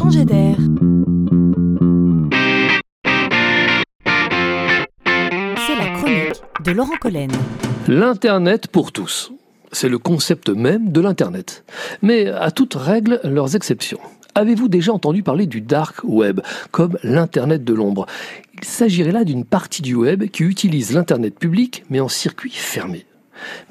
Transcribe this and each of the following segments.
changer d'air. C'est la chronique de Laurent Collen. L'Internet pour tous. C'est le concept même de l'Internet. Mais à toutes règles, leurs exceptions. Avez-vous déjà entendu parler du dark web, comme l'Internet de l'ombre? Il s'agirait là d'une partie du web qui utilise l'Internet public, mais en circuit fermé.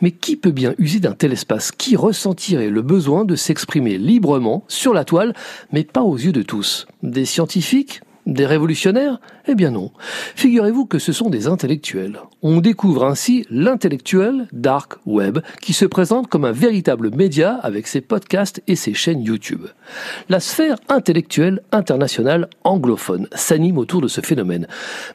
Mais qui peut bien user d'un tel espace Qui ressentirait le besoin de s'exprimer librement sur la toile, mais pas aux yeux de tous? Des scientifiques? Des révolutionnaires? Eh bien non. Figurez-vous que ce sont des intellectuels. On découvre ainsi l'intellectuel dark web qui se présente comme un véritable média avec ses podcasts et ses chaînes YouTube. La sphère intellectuelle internationale anglophone s'anime autour de ce phénomène.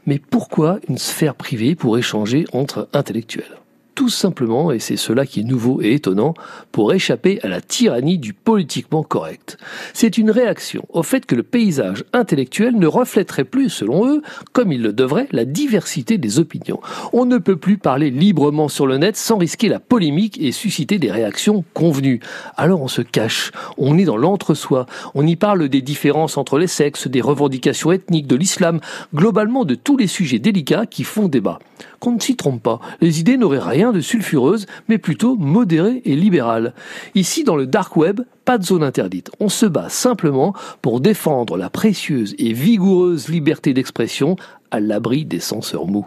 Mais pourquoi une sphère privée pour échanger entre intellectuels? Tout simplement, et c'est cela qui est nouveau et étonnant, pour échapper à la tyrannie du politiquement correct. C'est une réaction au fait que le paysage intellectuel ne reflèterait plus, selon eux, comme il le devrait, la diversité des opinions. On ne peut plus parler librement sur le net sans risquer la polémique et susciter des réactions convenues. Alors on se cache, on est dans l'entre-soi, on y parle des différences entre les sexes, des revendications ethniques, de l'islam, globalement de tous les sujets délicats qui font débat. Qu'on ne s'y trompe pas, les idées n'auraient rien de sulfureuse, mais plutôt modérée et libérale. Ici, dans le dark web, pas de zone interdite. On se bat simplement pour défendre la précieuse et vigoureuse liberté d'expression à l'abri des censeurs mous.